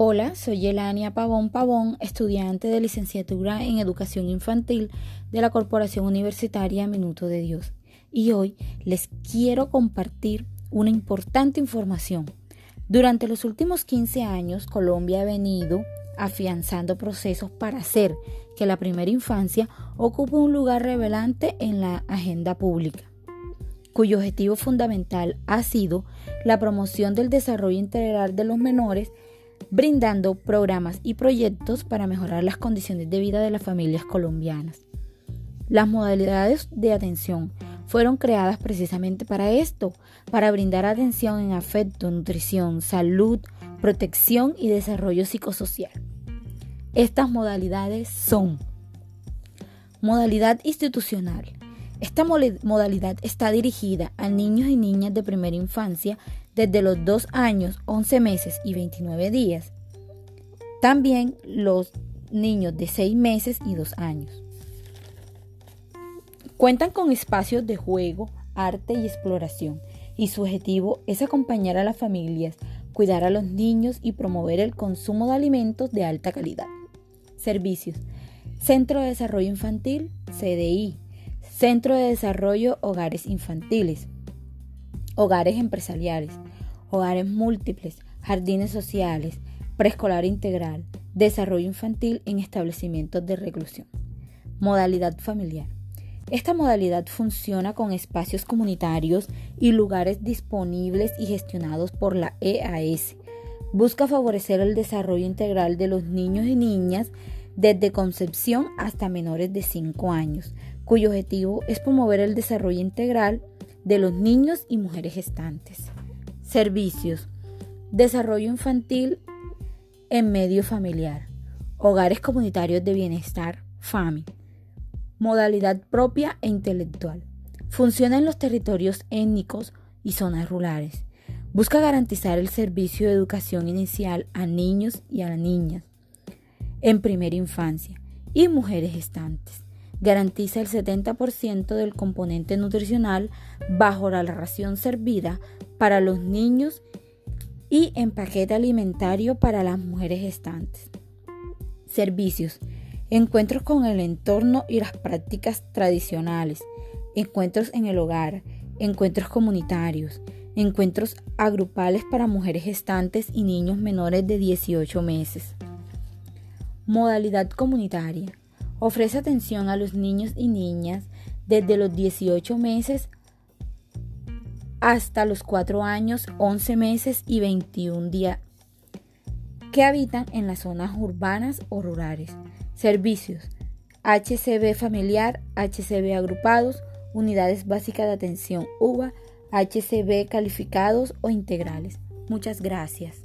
Hola, soy Elania Pavón Pavón, estudiante de licenciatura en Educación Infantil de la Corporación Universitaria Minuto de Dios. Y hoy les quiero compartir una importante información. Durante los últimos 15 años, Colombia ha venido afianzando procesos para hacer que la primera infancia ocupe un lugar revelante en la agenda pública cuyo objetivo fundamental ha sido la promoción del desarrollo integral de los menores brindando programas y proyectos para mejorar las condiciones de vida de las familias colombianas. Las modalidades de atención fueron creadas precisamente para esto, para brindar atención en afecto, nutrición, salud, protección y desarrollo psicosocial. Estas modalidades son modalidad institucional. Esta modalidad está dirigida a niños y niñas de primera infancia desde los 2 años, 11 meses y 29 días. También los niños de 6 meses y 2 años. Cuentan con espacios de juego, arte y exploración, y su objetivo es acompañar a las familias, cuidar a los niños y promover el consumo de alimentos de alta calidad. Servicios. Centro de Desarrollo Infantil, CDI. Centro de Desarrollo Hogares Infantiles. Hogares empresariales hogares múltiples, jardines sociales, preescolar integral, desarrollo infantil en establecimientos de reclusión. Modalidad familiar. Esta modalidad funciona con espacios comunitarios y lugares disponibles y gestionados por la EAS. Busca favorecer el desarrollo integral de los niños y niñas desde concepción hasta menores de 5 años, cuyo objetivo es promover el desarrollo integral de los niños y mujeres gestantes. Servicios. Desarrollo infantil en medio familiar. Hogares comunitarios de bienestar, FAMI. Modalidad propia e intelectual. Funciona en los territorios étnicos y zonas rurales. Busca garantizar el servicio de educación inicial a niños y a niñas en primera infancia y mujeres gestantes garantiza el 70% del componente nutricional bajo la ración servida para los niños y en paquete alimentario para las mujeres gestantes. Servicios. Encuentros con el entorno y las prácticas tradicionales. Encuentros en el hogar. Encuentros comunitarios. Encuentros agrupales para mujeres gestantes y niños menores de 18 meses. Modalidad comunitaria Ofrece atención a los niños y niñas desde los 18 meses hasta los 4 años, 11 meses y 21 días que habitan en las zonas urbanas o rurales. Servicios. HCB familiar, HCB agrupados, unidades básicas de atención UBA, HCB calificados o integrales. Muchas gracias.